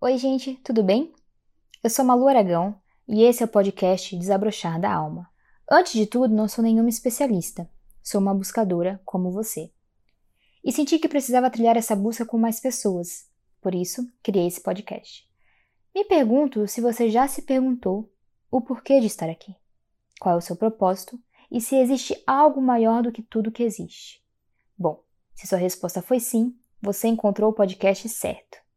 Oi, gente, tudo bem? Eu sou Malu Aragão e esse é o podcast Desabrochar da Alma. Antes de tudo, não sou nenhuma especialista, sou uma buscadora como você. E senti que precisava trilhar essa busca com mais pessoas, por isso criei esse podcast. Me pergunto se você já se perguntou o porquê de estar aqui, qual é o seu propósito e se existe algo maior do que tudo que existe. Bom, se sua resposta foi sim, você encontrou o podcast certo.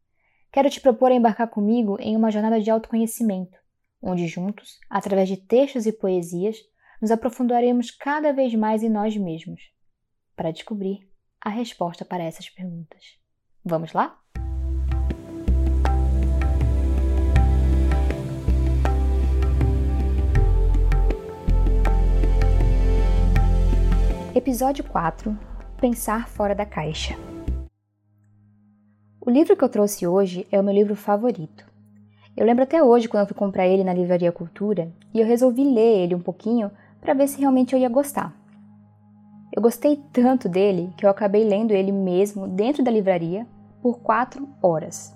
Quero te propor a embarcar comigo em uma jornada de autoconhecimento, onde juntos, através de textos e poesias, nos aprofundaremos cada vez mais em nós mesmos, para descobrir a resposta para essas perguntas. Vamos lá? Episódio 4 Pensar fora da caixa. O livro que eu trouxe hoje é o meu livro favorito. Eu lembro até hoje quando eu fui comprar ele na Livraria Cultura e eu resolvi ler ele um pouquinho para ver se realmente eu ia gostar. Eu gostei tanto dele que eu acabei lendo ele mesmo dentro da livraria por quatro horas.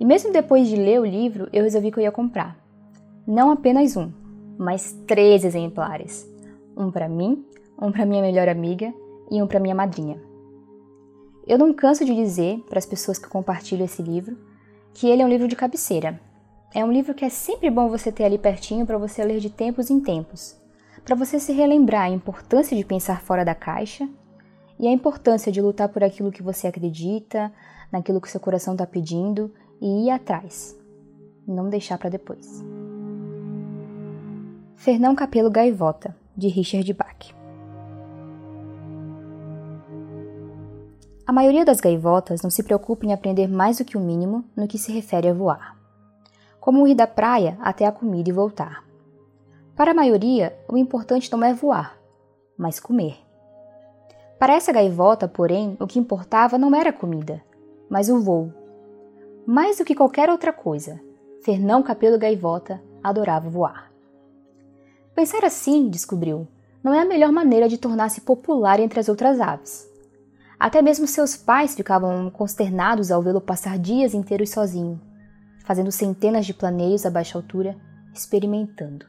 E mesmo depois de ler o livro, eu resolvi que eu ia comprar. Não apenas um, mas três exemplares. Um para mim, um para minha melhor amiga e um para minha madrinha. Eu não canso de dizer para as pessoas que compartilham esse livro que ele é um livro de cabeceira. É um livro que é sempre bom você ter ali pertinho para você ler de tempos em tempos, para você se relembrar a importância de pensar fora da caixa e a importância de lutar por aquilo que você acredita, naquilo que seu coração está pedindo e ir atrás. Não deixar para depois. Fernão Capelo Gaivota, de Richard Bach. A maioria das gaivotas não se preocupa em aprender mais do que o mínimo no que se refere a voar. Como ir da praia até a comida e voltar. Para a maioria, o importante não é voar, mas comer. Para essa gaivota, porém, o que importava não era a comida, mas o voo. Mais do que qualquer outra coisa, Fernão Capelo Gaivota adorava voar. Pensar assim, descobriu, não é a melhor maneira de tornar-se popular entre as outras aves. Até mesmo seus pais ficavam consternados ao vê-lo passar dias inteiros sozinho, fazendo centenas de planeios a baixa altura, experimentando.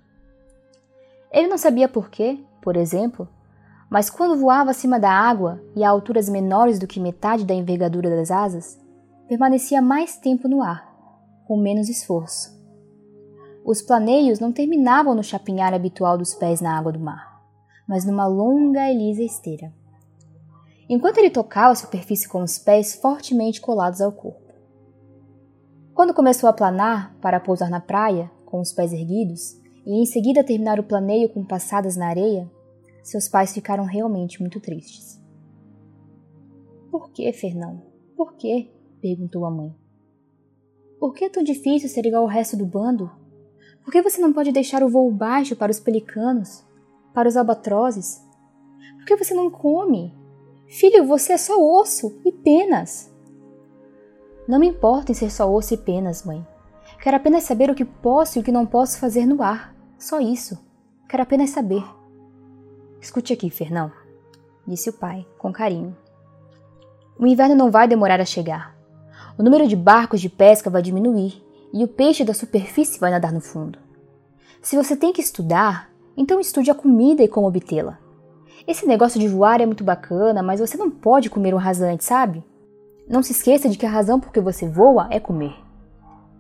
Ele não sabia por quê, por exemplo, mas quando voava acima da água e a alturas menores do que metade da envergadura das asas, permanecia mais tempo no ar, com menos esforço. Os planeios não terminavam no chapinhar habitual dos pés na água do mar, mas numa longa e lisa esteira enquanto ele tocava a superfície com os pés fortemente colados ao corpo. Quando começou a planar para pousar na praia, com os pés erguidos, e em seguida terminar o planeio com passadas na areia, seus pais ficaram realmente muito tristes. Por que, Fernão? Por que? perguntou a mãe. Por que é tão difícil ser igual ao resto do bando? Por que você não pode deixar o voo baixo para os pelicanos, para os albatrozes? Por que você não come? Filho, você é só osso e penas. Não me importa em ser só osso e penas, mãe. Quero apenas saber o que posso e o que não posso fazer no ar. Só isso. Quero apenas saber. Escute aqui, Fernão, disse o pai, com carinho. O inverno não vai demorar a chegar. O número de barcos de pesca vai diminuir e o peixe da superfície vai nadar no fundo. Se você tem que estudar, então estude a comida e como obtê-la. Esse negócio de voar é muito bacana, mas você não pode comer um rasante, sabe? Não se esqueça de que a razão por que você voa é comer.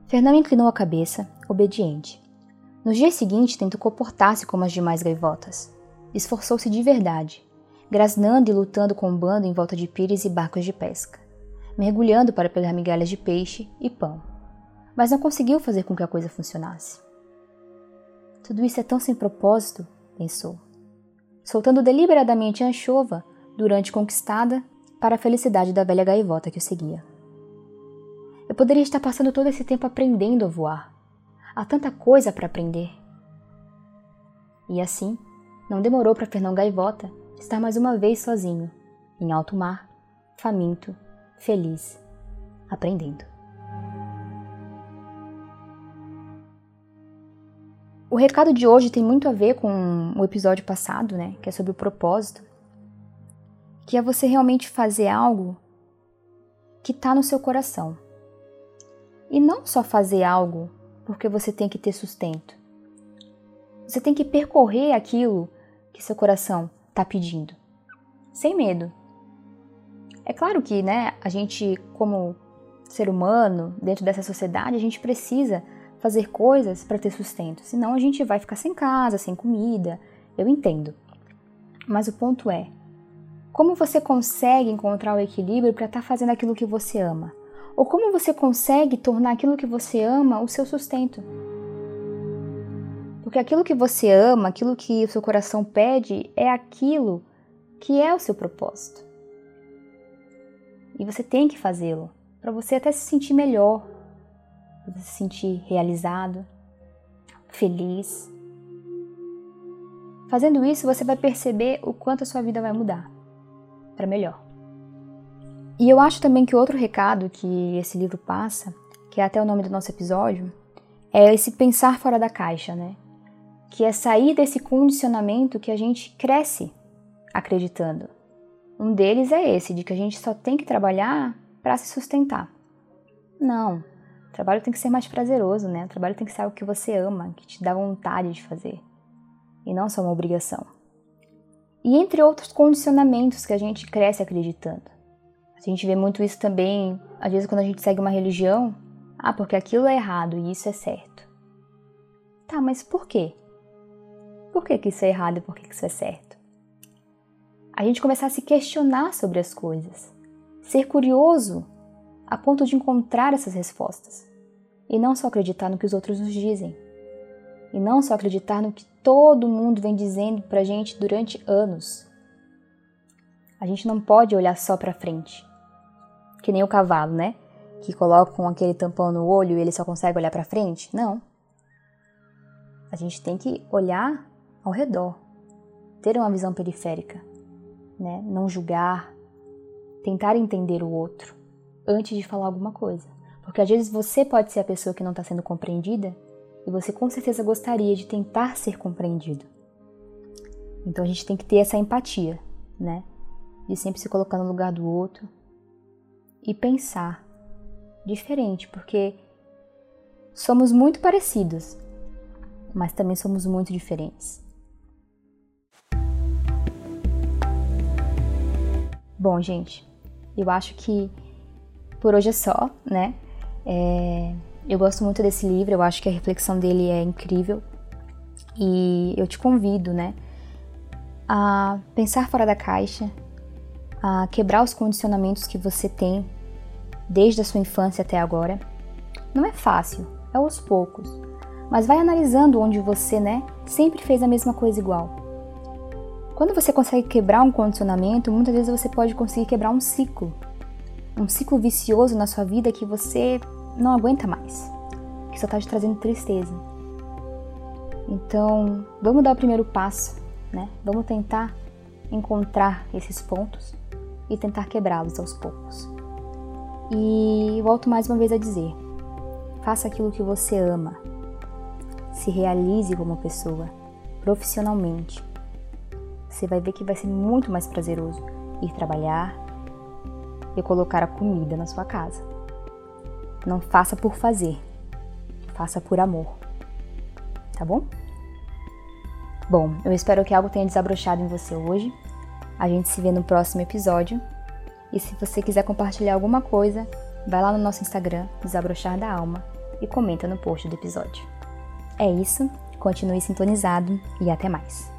Fernão inclinou a cabeça, obediente. No dia seguinte, tentou comportar-se como as demais gaivotas. Esforçou-se de verdade, grasnando e lutando com o bando em volta de pires e barcos de pesca, mergulhando para pegar migalhas de peixe e pão. Mas não conseguiu fazer com que a coisa funcionasse. Tudo isso é tão sem propósito, pensou soltando deliberadamente a anchova durante conquistada para a felicidade da velha gaivota que o seguia. Eu poderia estar passando todo esse tempo aprendendo a voar. Há tanta coisa para aprender. E assim, não demorou para Fernão Gaivota estar mais uma vez sozinho, em alto mar, faminto, feliz, aprendendo. O recado de hoje tem muito a ver com o episódio passado, né? Que é sobre o propósito. Que é você realmente fazer algo que está no seu coração. E não só fazer algo porque você tem que ter sustento. Você tem que percorrer aquilo que seu coração está pedindo, sem medo. É claro que, né, a gente, como ser humano, dentro dessa sociedade, a gente precisa fazer coisas para ter sustento, senão a gente vai ficar sem casa, sem comida. Eu entendo. Mas o ponto é: como você consegue encontrar o equilíbrio para estar tá fazendo aquilo que você ama? Ou como você consegue tornar aquilo que você ama o seu sustento? Porque aquilo que você ama, aquilo que o seu coração pede, é aquilo que é o seu propósito. E você tem que fazê-lo para você até se sentir melhor, você se sentir realizado, feliz. Fazendo isso, você vai perceber o quanto a sua vida vai mudar para melhor. E eu acho também que outro recado que esse livro passa, que é até o nome do nosso episódio, é esse pensar fora da caixa, né? Que é sair desse condicionamento que a gente cresce acreditando. Um deles é esse, de que a gente só tem que trabalhar para se sustentar. Não. Trabalho tem que ser mais prazeroso, né? O trabalho tem que ser algo que você ama, que te dá vontade de fazer. E não só uma obrigação. E entre outros condicionamentos que a gente cresce acreditando. A gente vê muito isso também, às vezes, quando a gente segue uma religião. Ah, porque aquilo é errado e isso é certo. Tá, mas por quê? Por que, que isso é errado e por que, que isso é certo? A gente começar a se questionar sobre as coisas, ser curioso a ponto de encontrar essas respostas e não só acreditar no que os outros nos dizem, e não só acreditar no que todo mundo vem dizendo pra gente durante anos. A gente não pode olhar só para frente, que nem o cavalo, né? Que colocam aquele tampão no olho e ele só consegue olhar para frente. Não. A gente tem que olhar ao redor, ter uma visão periférica, né? Não julgar, tentar entender o outro antes de falar alguma coisa. Porque às vezes você pode ser a pessoa que não está sendo compreendida e você com certeza gostaria de tentar ser compreendido. Então a gente tem que ter essa empatia, né? De sempre se colocar no lugar do outro e pensar diferente, porque somos muito parecidos, mas também somos muito diferentes. Bom, gente, eu acho que por hoje é só, né? É, eu gosto muito desse livro, eu acho que a reflexão dele é incrível e eu te convido, né, a pensar fora da caixa, a quebrar os condicionamentos que você tem desde a sua infância até agora. Não é fácil, é aos poucos, mas vai analisando onde você, né, sempre fez a mesma coisa igual. Quando você consegue quebrar um condicionamento, muitas vezes você pode conseguir quebrar um ciclo. Um ciclo vicioso na sua vida que você não aguenta mais, que só está te trazendo tristeza. Então, vamos dar o primeiro passo, né? Vamos tentar encontrar esses pontos e tentar quebrá-los aos poucos. E volto mais uma vez a dizer: faça aquilo que você ama. Se realize como pessoa, profissionalmente. Você vai ver que vai ser muito mais prazeroso ir trabalhar e colocar a comida na sua casa. Não faça por fazer, faça por amor. Tá bom? Bom, eu espero que algo tenha desabrochado em você hoje. A gente se vê no próximo episódio. E se você quiser compartilhar alguma coisa, vai lá no nosso Instagram, Desabrochar da Alma, e comenta no post do episódio. É isso, continue sintonizado e até mais.